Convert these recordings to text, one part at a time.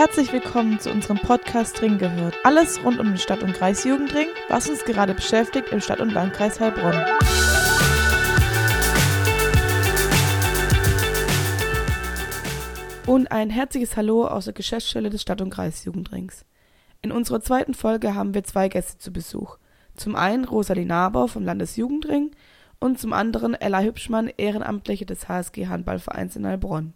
Herzlich willkommen zu unserem Podcast Ring gehört. Alles rund um den Stadt- und Kreisjugendring, was uns gerade beschäftigt im Stadt- und Landkreis Heilbronn. Und ein herzliches Hallo aus der Geschäftsstelle des Stadt- und Kreisjugendrings. In unserer zweiten Folge haben wir zwei Gäste zu Besuch. Zum einen Rosalie Nabau vom Landesjugendring und zum anderen Ella Hübschmann, Ehrenamtliche des HSG Handballvereins in Heilbronn.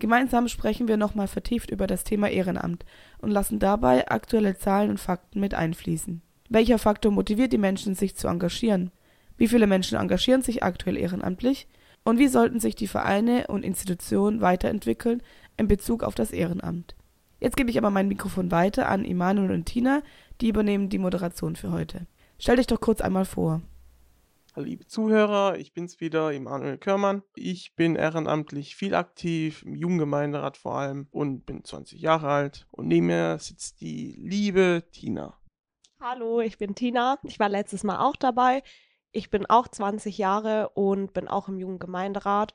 Gemeinsam sprechen wir nochmal vertieft über das Thema Ehrenamt und lassen dabei aktuelle Zahlen und Fakten mit einfließen. Welcher Faktor motiviert die Menschen, sich zu engagieren? Wie viele Menschen engagieren sich aktuell ehrenamtlich? Und wie sollten sich die Vereine und Institutionen weiterentwickeln in Bezug auf das Ehrenamt? Jetzt gebe ich aber mein Mikrofon weiter an Immanuel und Tina, die übernehmen die Moderation für heute. Stell dich doch kurz einmal vor. Liebe Zuhörer, ich bin's wieder, Emanuel Körmann. Ich bin ehrenamtlich viel aktiv, im Jugendgemeinderat vor allem und bin 20 Jahre alt. Und neben mir sitzt die liebe Tina. Hallo, ich bin Tina. Ich war letztes Mal auch dabei. Ich bin auch 20 Jahre und bin auch im Jugendgemeinderat.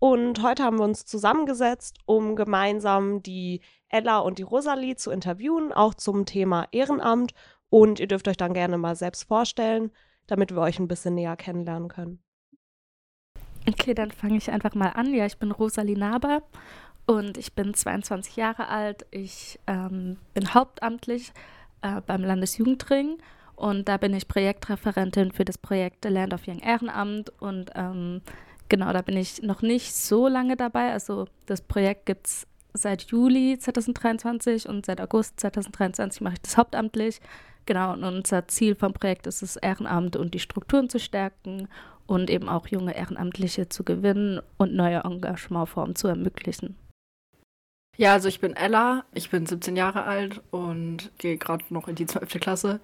Und heute haben wir uns zusammengesetzt, um gemeinsam die Ella und die Rosalie zu interviewen, auch zum Thema Ehrenamt. Und ihr dürft euch dann gerne mal selbst vorstellen, damit wir euch ein bisschen näher kennenlernen können. Okay, dann fange ich einfach mal an. Ja, ich bin Rosalie Naber und ich bin 22 Jahre alt. Ich ähm, bin hauptamtlich äh, beim Landesjugendring und da bin ich Projektreferentin für das Projekt Land of Young Ehrenamt und ähm, genau, da bin ich noch nicht so lange dabei. Also das Projekt gibt es seit Juli 2023 und seit August 2023 mache ich das hauptamtlich. Genau, und unser Ziel vom Projekt ist es, Ehrenamt und die Strukturen zu stärken und eben auch junge Ehrenamtliche zu gewinnen und neue Engagementformen zu ermöglichen. Ja, also ich bin Ella, ich bin 17 Jahre alt und gehe gerade noch in die 12. Klasse.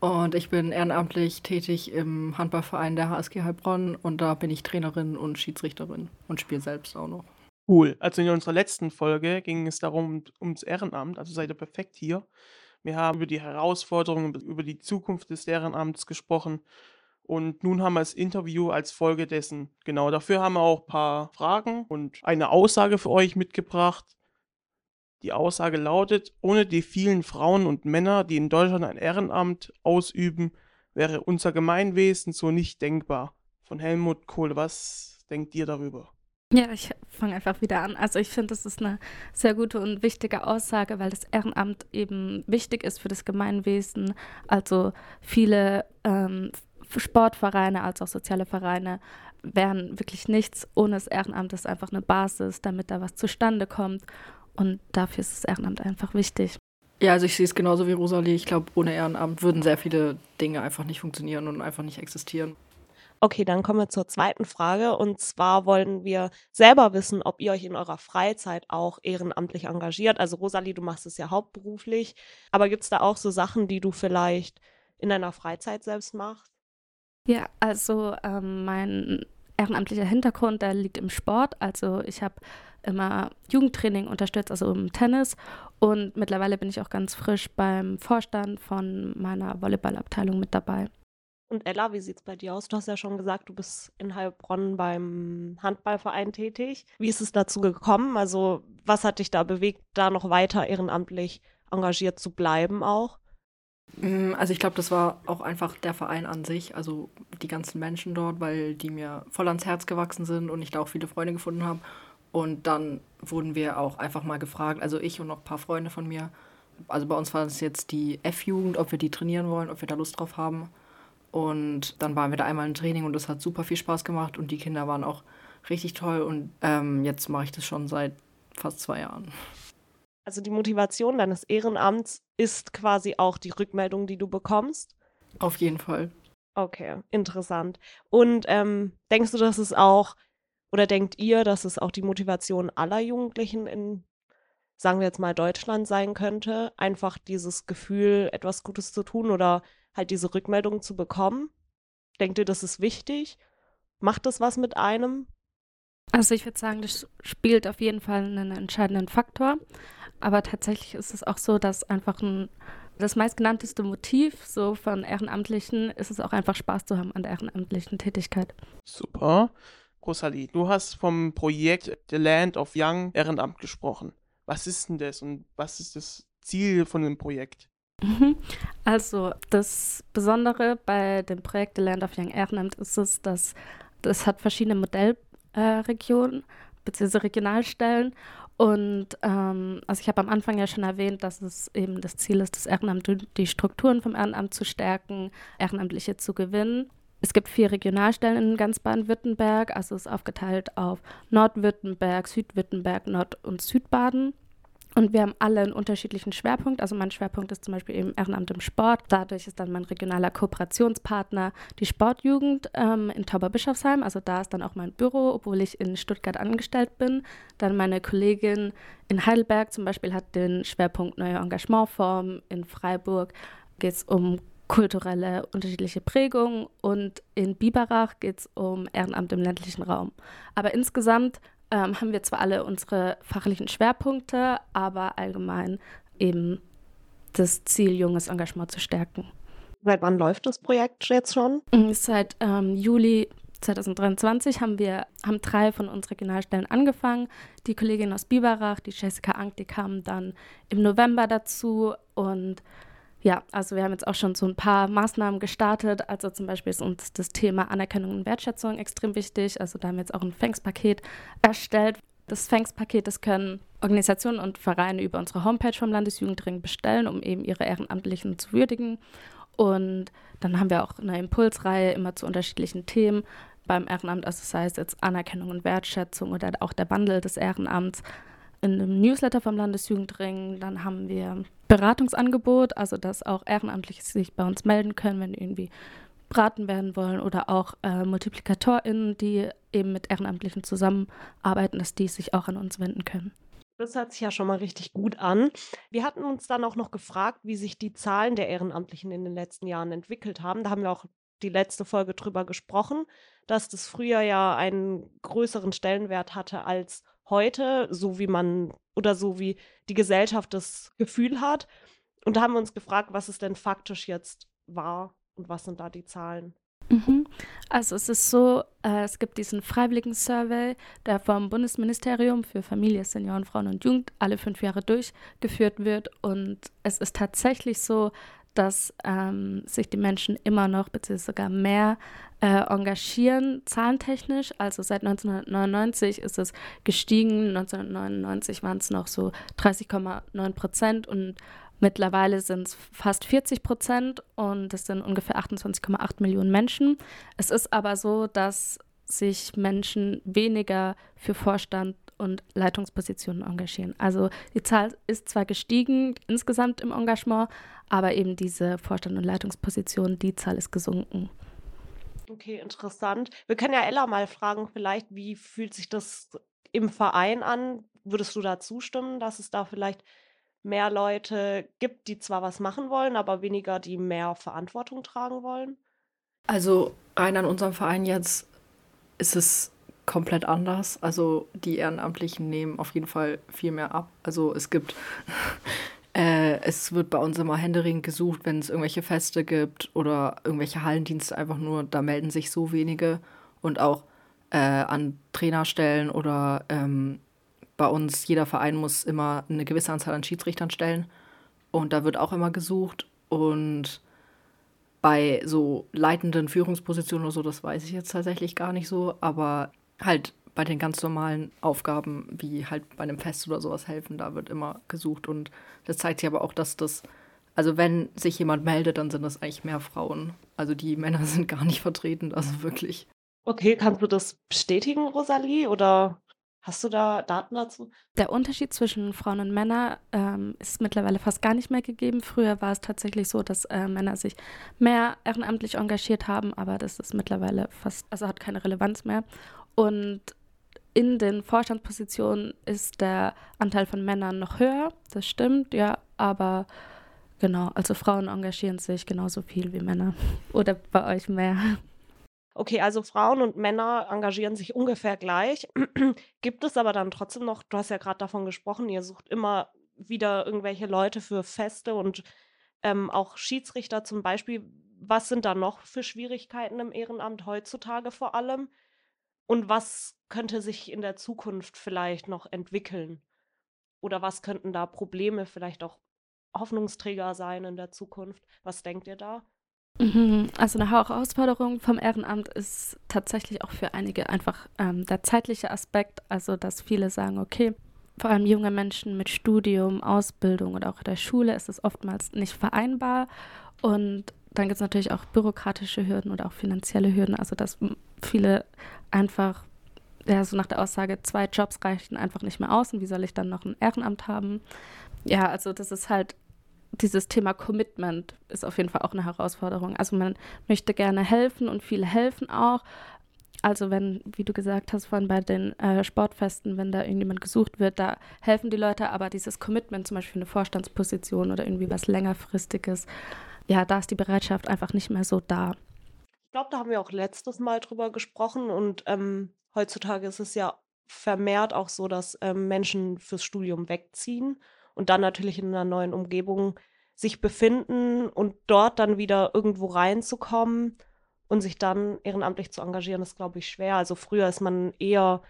Und ich bin ehrenamtlich tätig im Handballverein der HSG Heilbronn und da bin ich Trainerin und Schiedsrichterin und spiele selbst auch noch. Cool. Also in unserer letzten Folge ging es darum, ums Ehrenamt, also seid ihr perfekt hier. Wir haben über die Herausforderungen, über die Zukunft des Ehrenamts gesprochen. Und nun haben wir das Interview als Folge dessen. Genau, dafür haben wir auch ein paar Fragen und eine Aussage für euch mitgebracht. Die Aussage lautet, ohne die vielen Frauen und Männer, die in Deutschland ein Ehrenamt ausüben, wäre unser Gemeinwesen so nicht denkbar. Von Helmut Kohl, was denkt ihr darüber? Ja, ich fange einfach wieder an. Also ich finde, das ist eine sehr gute und wichtige Aussage, weil das Ehrenamt eben wichtig ist für das Gemeinwesen. Also viele ähm, Sportvereine als auch soziale Vereine wären wirklich nichts ohne das Ehrenamt. Das ist einfach eine Basis, damit da was zustande kommt. Und dafür ist das Ehrenamt einfach wichtig. Ja, also ich sehe es genauso wie Rosalie. Ich glaube, ohne Ehrenamt würden sehr viele Dinge einfach nicht funktionieren und einfach nicht existieren. Okay, dann kommen wir zur zweiten Frage. Und zwar wollen wir selber wissen, ob ihr euch in eurer Freizeit auch ehrenamtlich engagiert. Also Rosalie, du machst es ja hauptberuflich. Aber gibt es da auch so Sachen, die du vielleicht in deiner Freizeit selbst machst? Ja, also ähm, mein ehrenamtlicher Hintergrund, der liegt im Sport. Also ich habe immer Jugendtraining unterstützt, also im Tennis. Und mittlerweile bin ich auch ganz frisch beim Vorstand von meiner Volleyballabteilung mit dabei. Und Ella, wie sieht es bei dir aus? Du hast ja schon gesagt, du bist in Heilbronn beim Handballverein tätig. Wie ist es dazu gekommen? Also, was hat dich da bewegt, da noch weiter ehrenamtlich engagiert zu bleiben auch? Mm, also ich glaube, das war auch einfach der Verein an sich, also die ganzen Menschen dort, weil die mir voll ans Herz gewachsen sind und ich da auch viele Freunde gefunden habe. Und dann wurden wir auch einfach mal gefragt, also ich und noch ein paar Freunde von mir. Also bei uns war es jetzt die F-Jugend, ob wir die trainieren wollen, ob wir da Lust drauf haben. Und dann waren wir da einmal im Training und das hat super viel Spaß gemacht und die Kinder waren auch richtig toll. Und ähm, jetzt mache ich das schon seit fast zwei Jahren. Also die Motivation deines Ehrenamts ist quasi auch die Rückmeldung, die du bekommst? Auf jeden Fall. Okay, interessant. Und ähm, denkst du, dass es auch, oder denkt ihr, dass es auch die Motivation aller Jugendlichen in, sagen wir jetzt mal, Deutschland sein könnte, einfach dieses Gefühl, etwas Gutes zu tun oder halt diese Rückmeldung zu bekommen? Denkt ihr, das ist wichtig? Macht das was mit einem? Also ich würde sagen, das spielt auf jeden Fall einen entscheidenden Faktor. Aber tatsächlich ist es auch so, dass einfach ein, das meistgenannteste Motiv so von Ehrenamtlichen ist es auch einfach Spaß zu haben an der ehrenamtlichen Tätigkeit. Super. Rosalie, du hast vom Projekt The Land of Young Ehrenamt gesprochen. Was ist denn das und was ist das Ziel von dem Projekt? Mhm. Also das Besondere bei dem Projekt The Land of Young Ehrenamt ist es, dass das hat verschiedene Modellregionen äh, bzw. Regionalstellen und ähm, also ich habe am Anfang ja schon erwähnt, dass es eben das Ziel ist, das Ehrenamt, die Strukturen vom Ehrenamt zu stärken, Ehrenamtliche zu gewinnen. Es gibt vier Regionalstellen in ganz Baden-Württemberg, also es ist aufgeteilt auf Nordwürttemberg, Südwürttemberg, Nord- und Südbaden. Und wir haben alle einen unterschiedlichen Schwerpunkt. Also mein Schwerpunkt ist zum Beispiel eben Ehrenamt im Sport. Dadurch ist dann mein regionaler Kooperationspartner die Sportjugend ähm, in Tauberbischofsheim. Also da ist dann auch mein Büro, obwohl ich in Stuttgart angestellt bin. Dann meine Kollegin in Heidelberg zum Beispiel hat den Schwerpunkt neue Engagementformen. In Freiburg geht es um kulturelle unterschiedliche Prägungen und in Biberach geht es um Ehrenamt im ländlichen Raum. Aber insgesamt ähm, haben wir zwar alle unsere fachlichen Schwerpunkte, aber allgemein eben das Ziel, junges Engagement zu stärken. Seit wann läuft das Projekt jetzt schon? Mm, seit ähm, Juli 2023 haben wir haben drei von unseren Regionalstellen angefangen. Die Kollegin aus Biberach, die Jessica Ank, die kamen dann im November dazu und ja, also wir haben jetzt auch schon so ein paar Maßnahmen gestartet. Also zum Beispiel ist uns das Thema Anerkennung und Wertschätzung extrem wichtig. Also da haben wir jetzt auch ein Fängspaket erstellt. Das Fängspaket, das können Organisationen und Vereine über unsere Homepage vom Landesjugendring bestellen, um eben ihre Ehrenamtlichen zu würdigen. Und dann haben wir auch eine Impulsreihe immer zu unterschiedlichen Themen beim Ehrenamt, also sei es jetzt Anerkennung und Wertschätzung oder auch der Wandel des Ehrenamts in einem Newsletter vom Landesjugendring. Dann haben wir Beratungsangebot, also dass auch Ehrenamtliche sich bei uns melden können, wenn irgendwie beraten werden wollen oder auch äh, MultiplikatorInnen, die eben mit Ehrenamtlichen zusammenarbeiten, dass die sich auch an uns wenden können. Das hört sich ja schon mal richtig gut an. Wir hatten uns dann auch noch gefragt, wie sich die Zahlen der Ehrenamtlichen in den letzten Jahren entwickelt haben. Da haben wir auch die letzte Folge drüber gesprochen, dass das früher ja einen größeren Stellenwert hatte als heute, so wie man oder so wie die Gesellschaft das Gefühl hat. Und da haben wir uns gefragt, was es denn faktisch jetzt war und was sind da die Zahlen. Mhm. Also es ist so, äh, es gibt diesen freiwilligen Survey, der vom Bundesministerium für Familie, Senioren, Frauen und Jugend alle fünf Jahre durchgeführt wird. Und es ist tatsächlich so, dass ähm, sich die Menschen immer noch, beziehungsweise sogar mehr äh, engagieren, zahlentechnisch. Also seit 1999 ist es gestiegen. 1999 waren es noch so 30,9 Prozent und mittlerweile sind es fast 40 Prozent und es sind ungefähr 28,8 Millionen Menschen. Es ist aber so, dass sich Menschen weniger für Vorstand und Leitungspositionen engagieren. Also die Zahl ist zwar gestiegen insgesamt im Engagement, aber eben diese Vorstand- und Leitungspositionen, die Zahl ist gesunken. Okay, interessant. Wir können ja Ella mal fragen, vielleicht, wie fühlt sich das im Verein an? Würdest du da zustimmen, dass es da vielleicht mehr Leute gibt, die zwar was machen wollen, aber weniger, die mehr Verantwortung tragen wollen? Also rein an unserem Verein jetzt ist es komplett anders. Also die Ehrenamtlichen nehmen auf jeden Fall viel mehr ab. Also es gibt, äh, es wird bei uns immer Händering gesucht, wenn es irgendwelche Feste gibt oder irgendwelche Hallendienste einfach nur, da melden sich so wenige und auch äh, an Trainerstellen oder ähm, bei uns, jeder Verein muss immer eine gewisse Anzahl an Schiedsrichtern stellen und da wird auch immer gesucht und bei so leitenden Führungspositionen oder so, das weiß ich jetzt tatsächlich gar nicht so, aber halt bei den ganz normalen Aufgaben, wie halt bei einem Fest oder sowas helfen, da wird immer gesucht. Und das zeigt sich aber auch, dass das, also wenn sich jemand meldet, dann sind das eigentlich mehr Frauen. Also die Männer sind gar nicht vertreten, also wirklich. Okay, kannst du das bestätigen, Rosalie? Oder Hast du da Daten dazu? Der Unterschied zwischen Frauen und Männern ähm, ist mittlerweile fast gar nicht mehr gegeben. Früher war es tatsächlich so, dass äh, Männer sich mehr ehrenamtlich engagiert haben, aber das ist mittlerweile fast, also hat keine Relevanz mehr. Und in den Vorstandspositionen ist der Anteil von Männern noch höher, das stimmt, ja, aber genau, also Frauen engagieren sich genauso viel wie Männer oder bei euch mehr. Okay, also Frauen und Männer engagieren sich ungefähr gleich. Gibt es aber dann trotzdem noch, du hast ja gerade davon gesprochen, ihr sucht immer wieder irgendwelche Leute für Feste und ähm, auch Schiedsrichter zum Beispiel. Was sind da noch für Schwierigkeiten im Ehrenamt heutzutage vor allem? Und was könnte sich in der Zukunft vielleicht noch entwickeln? Oder was könnten da Probleme, vielleicht auch Hoffnungsträger sein in der Zukunft? Was denkt ihr da? Mhm, also eine Herausforderung vom Ehrenamt ist tatsächlich auch für einige einfach ähm, der zeitliche Aspekt. Also dass viele sagen, okay, vor allem junge Menschen mit Studium, Ausbildung oder auch der Schule ist es oftmals nicht vereinbar. Und dann gibt es natürlich auch bürokratische Hürden oder auch finanzielle Hürden. Also dass viele einfach, ja, so nach der Aussage, zwei Jobs reichen einfach nicht mehr aus und wie soll ich dann noch ein Ehrenamt haben? Ja, also das ist halt dieses Thema Commitment ist auf jeden Fall auch eine Herausforderung. Also man möchte gerne helfen und viele helfen auch. Also wenn, wie du gesagt hast, vorhin bei den äh, Sportfesten, wenn da irgendjemand gesucht wird, da helfen die Leute, aber dieses Commitment, zum Beispiel eine Vorstandsposition oder irgendwie was längerfristiges, ja, da ist die Bereitschaft einfach nicht mehr so da. Ich glaube, da haben wir auch letztes Mal drüber gesprochen und ähm, heutzutage ist es ja vermehrt auch so, dass ähm, Menschen fürs Studium wegziehen und dann natürlich in einer neuen Umgebung sich befinden und dort dann wieder irgendwo reinzukommen und sich dann ehrenamtlich zu engagieren, ist, glaube ich, schwer. Also früher ist man eher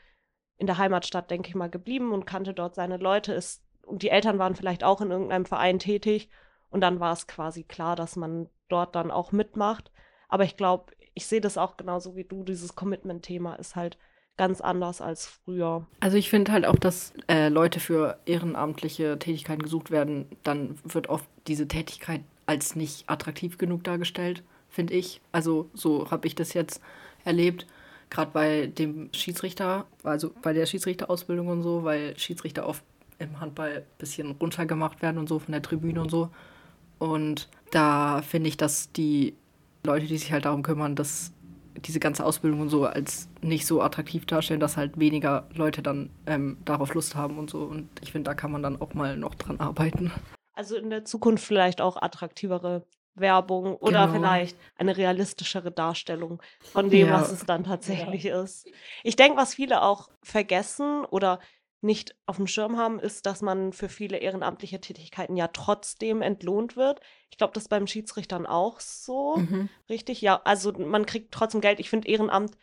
in der Heimatstadt, denke ich mal, geblieben und kannte dort seine Leute. Ist, und die Eltern waren vielleicht auch in irgendeinem Verein tätig. Und dann war es quasi klar, dass man dort dann auch mitmacht. Aber ich glaube, ich sehe das auch genauso wie du. Dieses Commitment-Thema ist halt ganz anders als früher. Also ich finde halt auch, dass äh, Leute für ehrenamtliche Tätigkeiten gesucht werden, dann wird oft diese Tätigkeit als nicht attraktiv genug dargestellt, finde ich. Also so habe ich das jetzt erlebt, gerade bei dem Schiedsrichter, also bei der Schiedsrichterausbildung und so, weil Schiedsrichter oft im Handball ein bisschen runtergemacht werden und so von der Tribüne und so. Und da finde ich, dass die Leute, die sich halt darum kümmern, dass diese ganze Ausbildung und so als nicht so attraktiv darstellen, dass halt weniger Leute dann ähm, darauf Lust haben und so. Und ich finde, da kann man dann auch mal noch dran arbeiten. Also in der Zukunft vielleicht auch attraktivere Werbung oder genau. vielleicht eine realistischere Darstellung von dem, ja. was es dann tatsächlich ja. ist. Ich denke, was viele auch vergessen oder nicht auf dem Schirm haben, ist, dass man für viele ehrenamtliche Tätigkeiten ja trotzdem entlohnt wird. Ich glaube, das ist beim Schiedsrichtern auch so. Mhm. Richtig? Ja, also man kriegt trotzdem Geld. Ich finde, Ehrenamt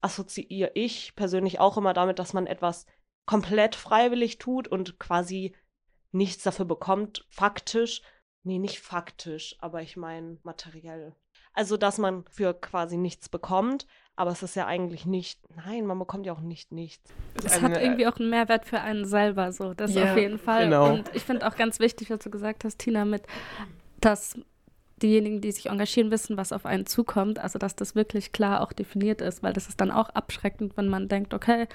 assoziiere ich persönlich auch immer damit, dass man etwas komplett freiwillig tut und quasi nichts dafür bekommt, faktisch. Nee, nicht faktisch, aber ich meine materiell. Also, dass man für quasi nichts bekommt, aber es ist ja eigentlich nicht, nein, man bekommt ja auch nicht nichts. Es hat irgendwie auch einen Mehrwert für einen selber, so, das ja, auf jeden Fall. Genau. Und ich finde auch ganz wichtig, was du gesagt hast, Tina, mit, dass diejenigen, die sich engagieren, wissen, was auf einen zukommt. Also, dass das wirklich klar auch definiert ist, weil das ist dann auch abschreckend, wenn man denkt, okay,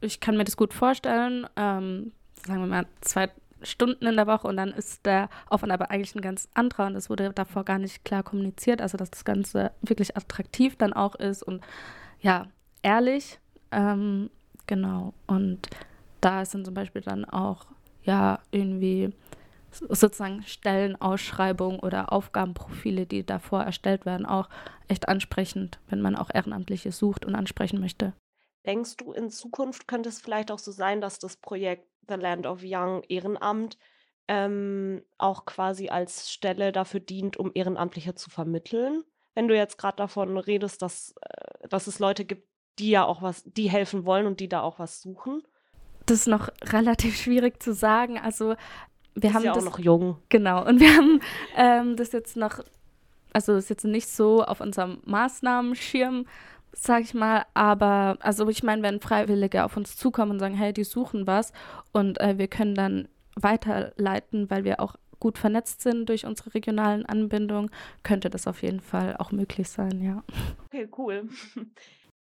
ich kann mir das gut vorstellen, ähm, sagen wir mal, zwei Stunden in der Woche und dann ist der Aufwand aber eigentlich ein ganz anderer und es wurde davor gar nicht klar kommuniziert, also dass das Ganze wirklich attraktiv dann auch ist und ja, ehrlich, ähm, genau. Und da sind zum Beispiel dann auch ja irgendwie sozusagen Stellenausschreibungen oder Aufgabenprofile, die davor erstellt werden, auch echt ansprechend, wenn man auch Ehrenamtliche sucht und ansprechen möchte. Denkst du, in Zukunft könnte es vielleicht auch so sein, dass das Projekt The Land of Young Ehrenamt ähm, auch quasi als Stelle dafür dient, um Ehrenamtliche zu vermitteln. Wenn du jetzt gerade davon redest, dass, äh, dass es Leute gibt, die ja auch was, die helfen wollen und die da auch was suchen. Das ist noch relativ schwierig zu sagen. Also wir ist haben ja das, auch noch jung. Genau. Und wir haben ähm, das jetzt noch, also ist jetzt nicht so auf unserem Maßnahmenschirm, sag ich mal, aber also ich meine, wenn Freiwillige auf uns zukommen und sagen, hey, die suchen was und äh, wir können dann weiterleiten, weil wir auch gut vernetzt sind durch unsere regionalen Anbindungen, könnte das auf jeden Fall auch möglich sein, ja. Okay, cool.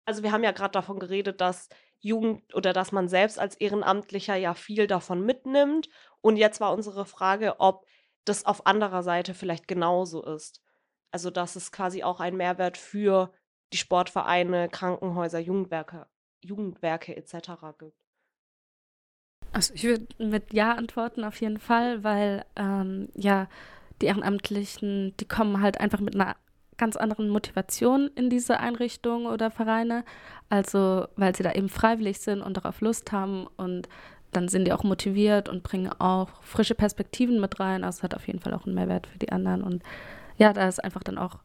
Also wir haben ja gerade davon geredet, dass Jugend oder dass man selbst als Ehrenamtlicher ja viel davon mitnimmt. Und jetzt war unsere Frage, ob das auf anderer Seite vielleicht genauso ist. Also dass es quasi auch einen Mehrwert für die Sportvereine, Krankenhäuser, Jugendwerke, Jugendwerke etc. gibt? Also ich würde mit Ja antworten auf jeden Fall, weil ähm, ja die Ehrenamtlichen, die kommen halt einfach mit einer ganz anderen Motivation in diese Einrichtungen oder Vereine, also weil sie da eben freiwillig sind und darauf Lust haben und dann sind die auch motiviert und bringen auch frische Perspektiven mit rein. Also es hat auf jeden Fall auch einen Mehrwert für die anderen und ja, da ist einfach dann auch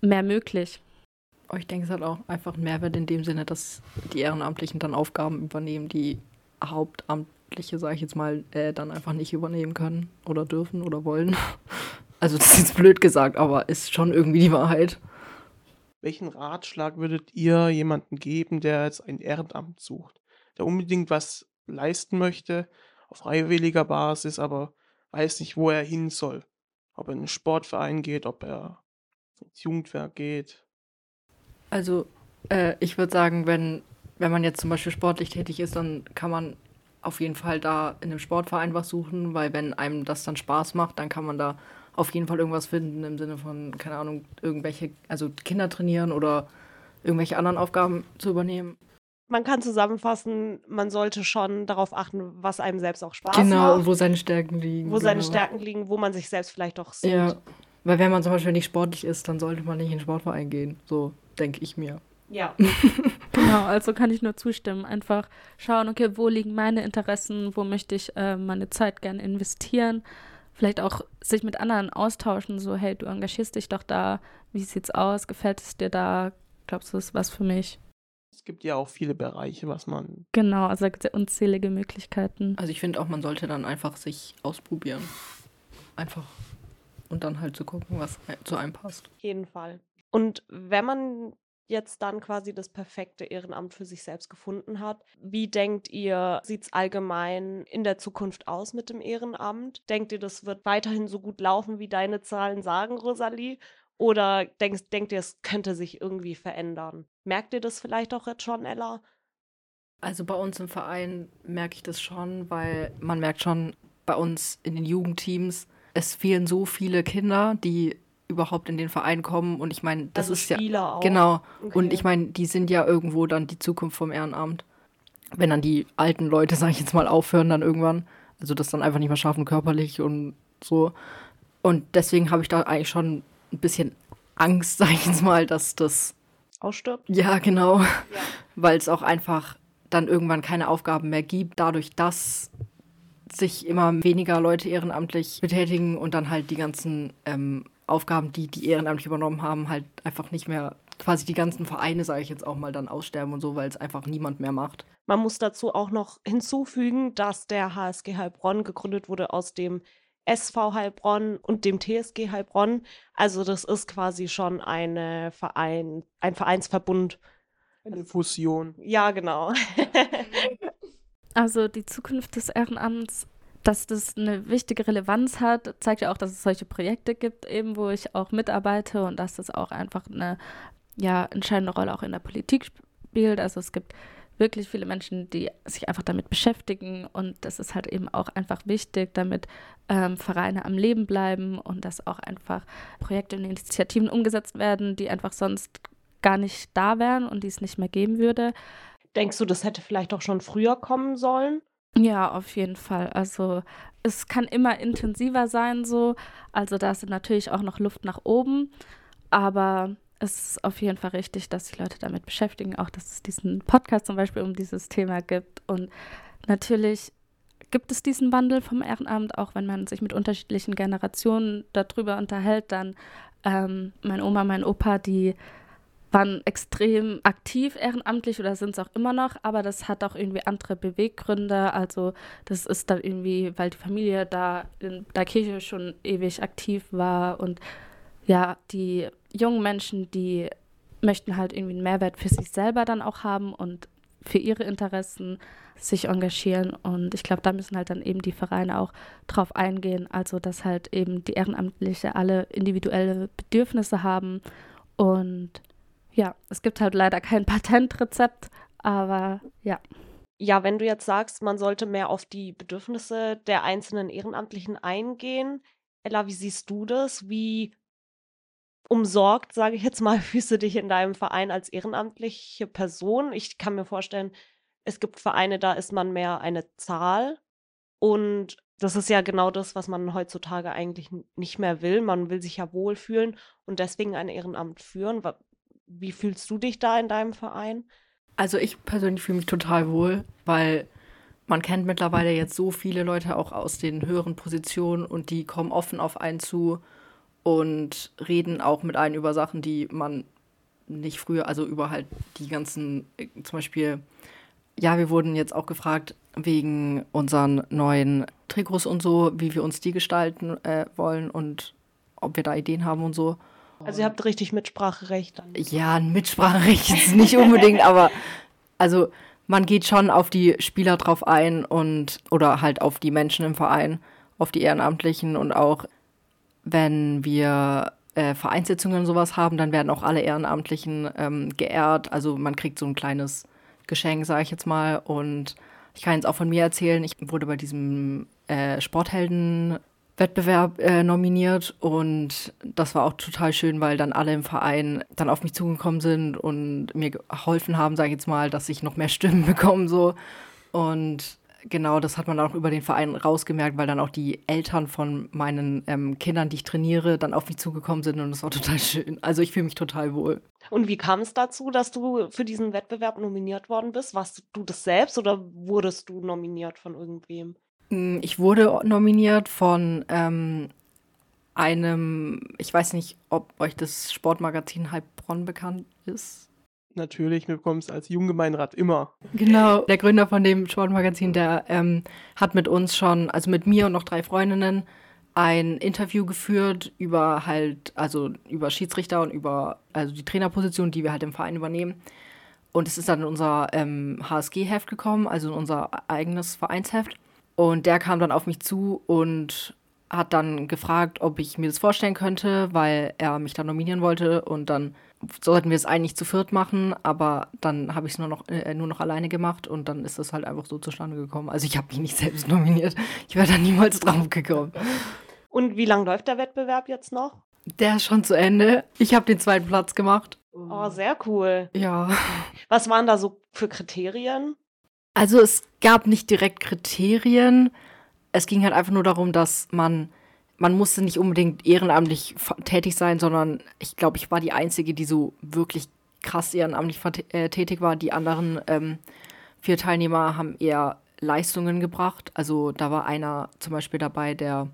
mehr möglich. Oh, ich denke, es hat auch einfach einen Mehrwert in dem Sinne, dass die Ehrenamtlichen dann Aufgaben übernehmen, die Hauptamt Sportliche, sage ich jetzt mal, äh, dann einfach nicht übernehmen können oder dürfen oder wollen. Also das ist jetzt blöd gesagt, aber ist schon irgendwie die Wahrheit. Welchen Ratschlag würdet ihr jemandem geben, der jetzt ein Ehrenamt sucht, der unbedingt was leisten möchte, auf freiwilliger Basis, aber weiß nicht, wo er hin soll? Ob er in einen Sportverein geht, ob er ins Jugendwerk geht? Also äh, ich würde sagen, wenn, wenn man jetzt zum Beispiel sportlich tätig ist, dann kann man auf jeden Fall da in einem Sportverein was suchen, weil wenn einem das dann Spaß macht, dann kann man da auf jeden Fall irgendwas finden im Sinne von, keine Ahnung, irgendwelche, also Kinder trainieren oder irgendwelche anderen Aufgaben zu übernehmen. Man kann zusammenfassen, man sollte schon darauf achten, was einem selbst auch Spaß genau, macht. und wo seine Stärken liegen. wo genau. seine Stärken liegen, wo man sich selbst vielleicht auch sieht. Ja, weil wenn man zum Beispiel nicht sportlich ist, dann sollte man nicht in den Sportverein gehen. So denke ich mir. ja. Genau, also kann ich nur zustimmen. Einfach schauen, okay, wo liegen meine Interessen, wo möchte ich äh, meine Zeit gerne investieren. Vielleicht auch sich mit anderen austauschen, so, hey, du engagierst dich doch da, wie sieht's aus, gefällt es dir da, glaubst du, es ist was für mich? Es gibt ja auch viele Bereiche, was man. Genau, also da gibt es ja unzählige Möglichkeiten. Also ich finde auch, man sollte dann einfach sich ausprobieren. Einfach. Und dann halt zu gucken, was zu einem passt. Auf jeden Fall. Und wenn man jetzt dann quasi das perfekte Ehrenamt für sich selbst gefunden hat, wie denkt ihr, sieht es allgemein in der Zukunft aus mit dem Ehrenamt? Denkt ihr, das wird weiterhin so gut laufen, wie deine Zahlen sagen, Rosalie? Oder denkst, denkt ihr, es könnte sich irgendwie verändern? Merkt ihr das vielleicht auch jetzt schon, Ella? Also bei uns im Verein merke ich das schon, weil man merkt schon bei uns in den Jugendteams, es fehlen so viele Kinder, die überhaupt in den Verein kommen. Und ich meine, das also ist ja. Spieler auch. Genau. Okay. Und ich meine, die sind ja irgendwo dann die Zukunft vom Ehrenamt. Wenn dann die alten Leute, sag ich jetzt mal, aufhören dann irgendwann. Also das dann einfach nicht mehr schaffen, körperlich und so. Und deswegen habe ich da eigentlich schon ein bisschen Angst, sag ich jetzt mal, dass das. Ausstirbt? Ja, genau. Ja. Weil es auch einfach dann irgendwann keine Aufgaben mehr gibt, dadurch, dass sich immer weniger Leute ehrenamtlich betätigen und dann halt die ganzen ähm, Aufgaben, die die ehrenamtlich übernommen haben, halt einfach nicht mehr, quasi die ganzen Vereine, sage ich jetzt auch mal, dann aussterben und so, weil es einfach niemand mehr macht. Man muss dazu auch noch hinzufügen, dass der HSG Heilbronn gegründet wurde aus dem SV Heilbronn und dem TSG Heilbronn. Also das ist quasi schon eine Verein, ein Vereinsverbund. Eine Fusion. Ja, genau. Also die Zukunft des Ehrenamts, dass das eine wichtige Relevanz hat, zeigt ja auch, dass es solche Projekte gibt, eben wo ich auch mitarbeite und dass das auch einfach eine ja, entscheidende Rolle auch in der Politik spielt. Also es gibt wirklich viele Menschen, die sich einfach damit beschäftigen und das ist halt eben auch einfach wichtig, damit ähm, Vereine am Leben bleiben und dass auch einfach Projekte und Initiativen umgesetzt werden, die einfach sonst gar nicht da wären und die es nicht mehr geben würde. Denkst du, das hätte vielleicht auch schon früher kommen sollen? Ja, auf jeden Fall. Also es kann immer intensiver sein so. Also da ist natürlich auch noch Luft nach oben. Aber es ist auf jeden Fall richtig, dass sich Leute damit beschäftigen. Auch, dass es diesen Podcast zum Beispiel um dieses Thema gibt. Und natürlich gibt es diesen Wandel vom Ehrenamt, auch wenn man sich mit unterschiedlichen Generationen darüber unterhält. Dann ähm, meine Oma, mein Opa, die waren extrem aktiv ehrenamtlich oder sind es auch immer noch, aber das hat auch irgendwie andere Beweggründe. Also das ist dann irgendwie, weil die Familie da in der Kirche schon ewig aktiv war und ja, die jungen Menschen, die möchten halt irgendwie einen Mehrwert für sich selber dann auch haben und für ihre Interessen sich engagieren. Und ich glaube, da müssen halt dann eben die Vereine auch drauf eingehen. Also, dass halt eben die Ehrenamtliche alle individuelle Bedürfnisse haben und ja, es gibt halt leider kein Patentrezept, aber ja. Ja, wenn du jetzt sagst, man sollte mehr auf die Bedürfnisse der einzelnen Ehrenamtlichen eingehen, Ella, wie siehst du das? Wie umsorgt, sage ich jetzt mal, fühlst du dich in deinem Verein als ehrenamtliche Person? Ich kann mir vorstellen, es gibt Vereine, da ist man mehr eine Zahl und das ist ja genau das, was man heutzutage eigentlich nicht mehr will. Man will sich ja wohlfühlen und deswegen ein Ehrenamt führen. Wie fühlst du dich da in deinem Verein? Also ich persönlich fühle mich total wohl, weil man kennt mittlerweile jetzt so viele Leute auch aus den höheren Positionen und die kommen offen auf einen zu und reden auch mit einem über Sachen, die man nicht früher, also über halt die ganzen, zum Beispiel ja, wir wurden jetzt auch gefragt wegen unseren neuen Trikots und so, wie wir uns die gestalten äh, wollen und ob wir da Ideen haben und so. Also ihr habt richtig Mitspracherecht. Dann. Ja, ein Mitspracherecht ist nicht unbedingt, aber also man geht schon auf die Spieler drauf ein und oder halt auf die Menschen im Verein, auf die Ehrenamtlichen und auch wenn wir äh, Vereinssitzungen und sowas haben, dann werden auch alle Ehrenamtlichen ähm, geehrt. Also man kriegt so ein kleines Geschenk, sage ich jetzt mal. Und ich kann jetzt auch von mir erzählen, ich wurde bei diesem äh, Sporthelden Wettbewerb äh, nominiert und das war auch total schön, weil dann alle im Verein dann auf mich zugekommen sind und mir geholfen haben, sage ich jetzt mal, dass ich noch mehr Stimmen bekomme so und genau, das hat man auch über den Verein rausgemerkt, weil dann auch die Eltern von meinen ähm, Kindern, die ich trainiere, dann auf mich zugekommen sind und das war total schön. Also ich fühle mich total wohl. Und wie kam es dazu, dass du für diesen Wettbewerb nominiert worden bist? Warst du das selbst oder wurdest du nominiert von irgendwem? Hm, ich wurde nominiert von ähm, einem, ich weiß nicht, ob euch das Sportmagazin Heilbronn bekannt ist. Natürlich, wir bekommen es als Junggemeinrat immer. Genau, der Gründer von dem Sportmagazin, der ähm, hat mit uns schon, also mit mir und noch drei Freundinnen, ein Interview geführt über halt, also über Schiedsrichter und über also die Trainerposition, die wir halt im Verein übernehmen. Und es ist dann in unser ähm, HSG-Heft gekommen, also in unser eigenes Vereinsheft. Und der kam dann auf mich zu und hat dann gefragt, ob ich mir das vorstellen könnte, weil er mich dann nominieren wollte. Und dann sollten wir es eigentlich zu viert machen, aber dann habe ich es nur noch, äh, nur noch alleine gemacht und dann ist das halt einfach so zustande gekommen. Also ich habe mich nicht selbst nominiert. Ich wäre da niemals drauf gekommen. Und wie lange läuft der Wettbewerb jetzt noch? Der ist schon zu Ende. Ich habe den zweiten Platz gemacht. Oh, sehr cool. Ja. Was waren da so für Kriterien? Also es gab nicht direkt Kriterien. Es ging halt einfach nur darum, dass man man musste nicht unbedingt ehrenamtlich tätig sein, sondern ich glaube, ich war die Einzige, die so wirklich krass ehrenamtlich äh, tätig war. Die anderen ähm, vier Teilnehmer haben eher Leistungen gebracht. Also da war einer zum Beispiel dabei, der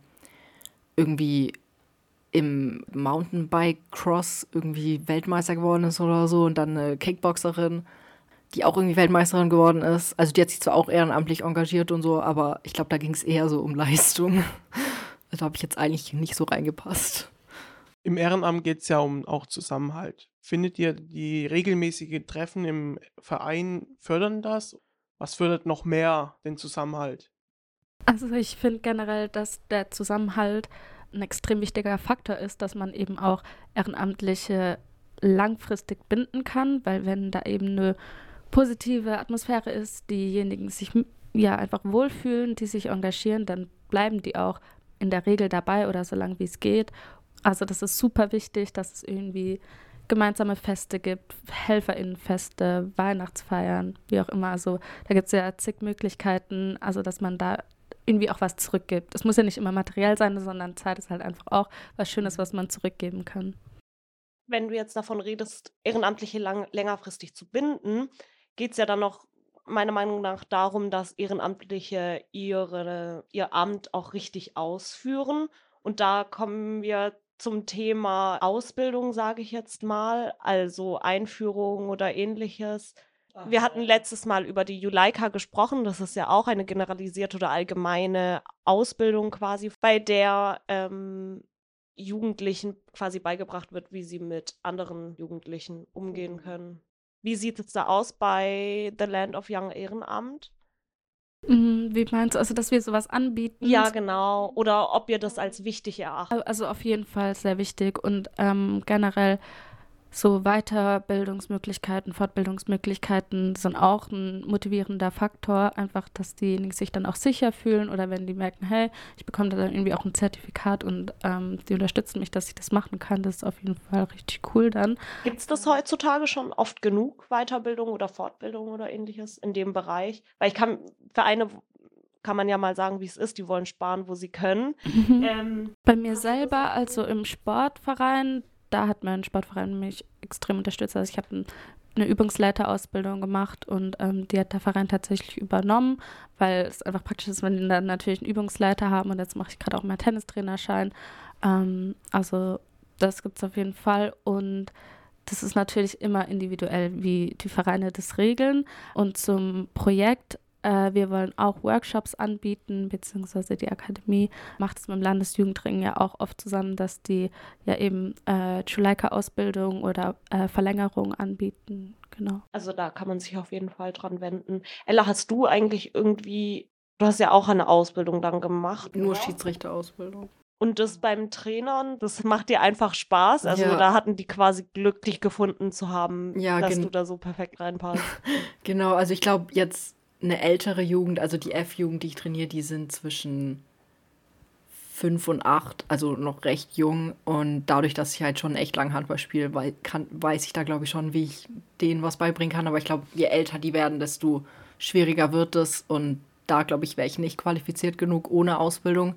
irgendwie im Mountainbike Cross irgendwie Weltmeister geworden ist oder so und dann eine Kickboxerin, die auch irgendwie Weltmeisterin geworden ist. Also die hat sich zwar auch ehrenamtlich engagiert und so, aber ich glaube, da ging es eher so um Leistung. Da habe ich jetzt eigentlich nicht so reingepasst. Im Ehrenamt geht es ja um auch Zusammenhalt. Findet ihr die regelmäßigen Treffen im Verein fördern das? Was fördert noch mehr den Zusammenhalt? Also ich finde generell, dass der Zusammenhalt ein extrem wichtiger Faktor ist, dass man eben auch Ehrenamtliche langfristig binden kann, weil wenn da eben eine positive Atmosphäre ist, diejenigen sich ja einfach wohlfühlen, die sich engagieren, dann bleiben die auch in der Regel dabei oder so lange wie es geht. Also das ist super wichtig, dass es irgendwie gemeinsame Feste gibt, Helferinnenfeste, Weihnachtsfeiern, wie auch immer. Also da gibt es ja zig Möglichkeiten, also dass man da irgendwie auch was zurückgibt. Es muss ja nicht immer materiell sein, sondern Zeit ist halt einfach auch was Schönes, was man zurückgeben kann. Wenn du jetzt davon redest, Ehrenamtliche lang, längerfristig zu binden, geht es ja dann noch meiner Meinung nach darum, dass Ehrenamtliche ihre, ihr Amt auch richtig ausführen. Und da kommen wir zum Thema Ausbildung, sage ich jetzt mal, also Einführung oder ähnliches. Wir hatten letztes Mal über die Juleika gesprochen. Das ist ja auch eine generalisierte oder allgemeine Ausbildung quasi, bei der ähm, Jugendlichen quasi beigebracht wird, wie sie mit anderen Jugendlichen umgehen mhm. können. Wie sieht es da aus bei The Land of Young Ehrenamt? Mhm, wie meinst du, also dass wir sowas anbieten? Ja, genau. Oder ob ihr das als wichtig erachtet? Also auf jeden Fall sehr wichtig und ähm, generell so Weiterbildungsmöglichkeiten, Fortbildungsmöglichkeiten sind auch ein motivierender Faktor, einfach, dass diejenigen sich dann auch sicher fühlen oder wenn die merken, hey, ich bekomme da dann irgendwie auch ein Zertifikat und ähm, die unterstützen mich, dass ich das machen kann, das ist auf jeden Fall richtig cool dann. Gibt es das heutzutage schon oft genug, Weiterbildung oder Fortbildung oder ähnliches in dem Bereich? Weil ich kann, für eine kann man ja mal sagen, wie es ist. Die wollen sparen, wo sie können. Mhm. Ähm, Bei mir selber, also im Sportverein, da hat mein Sportverein mich extrem unterstützt. Also ich habe ein, eine Übungsleiterausbildung gemacht und ähm, die hat der Verein tatsächlich übernommen, weil es einfach praktisch ist, wenn die dann natürlich einen Übungsleiter haben und jetzt mache ich gerade auch meinen Tennistrainerschein. Ähm, also das gibt es auf jeden Fall und das ist natürlich immer individuell, wie die Vereine das regeln. Und zum Projekt äh, wir wollen auch Workshops anbieten, beziehungsweise die Akademie macht es mit dem Landesjugendring ja auch oft zusammen, dass die ja eben äh, Juleika-Ausbildung oder äh, Verlängerung anbieten. Genau. Also da kann man sich auf jeden Fall dran wenden. Ella, hast du eigentlich irgendwie, du hast ja auch eine Ausbildung dann gemacht. Nur Schiedsrichterausbildung. Und das beim Trainern, das macht dir einfach Spaß. Also Ja. da hatten die quasi glücklich gefunden zu haben, Ja, dass du da so perfekt reinpasst. Genau, also ich glaube jetzt eine ältere Jugend, also die F-Jugend, die ich trainiere, die sind zwischen fünf und acht, also noch recht jung. Und dadurch, dass ich halt schon echt lang Handball spiele, weiß ich da, glaube ich, schon, wie ich denen was beibringen kann. Aber ich glaube, je älter die werden, desto schwieriger wird es. Und da, glaube ich, wäre ich nicht qualifiziert genug ohne Ausbildung.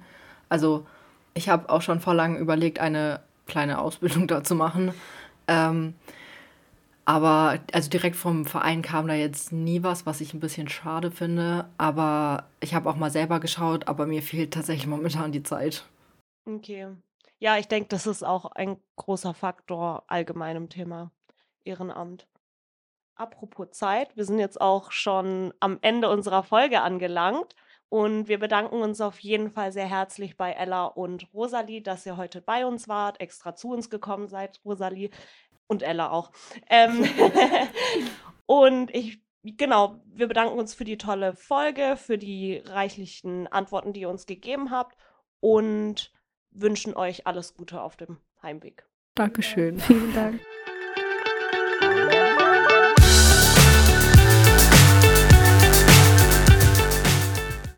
Also ich habe auch schon vor langem überlegt, eine kleine Ausbildung da zu machen. Ähm, aber also direkt vom Verein kam da jetzt nie was, was ich ein bisschen schade finde. Aber ich habe auch mal selber geschaut, aber mir fehlt tatsächlich momentan die Zeit. Okay. Ja, ich denke, das ist auch ein großer Faktor allgemein im Thema Ehrenamt. Apropos Zeit, wir sind jetzt auch schon am Ende unserer Folge angelangt und wir bedanken uns auf jeden Fall sehr herzlich bei Ella und Rosalie, dass ihr heute bei uns wart, extra zu uns gekommen seid, Rosalie und Ella auch. Ähm, und ich, genau, wir bedanken uns für die tolle Folge, für die reichlichen Antworten, die ihr uns gegeben habt und wünschen euch alles Gute auf dem Heimweg. Dankeschön. Vielen Dank.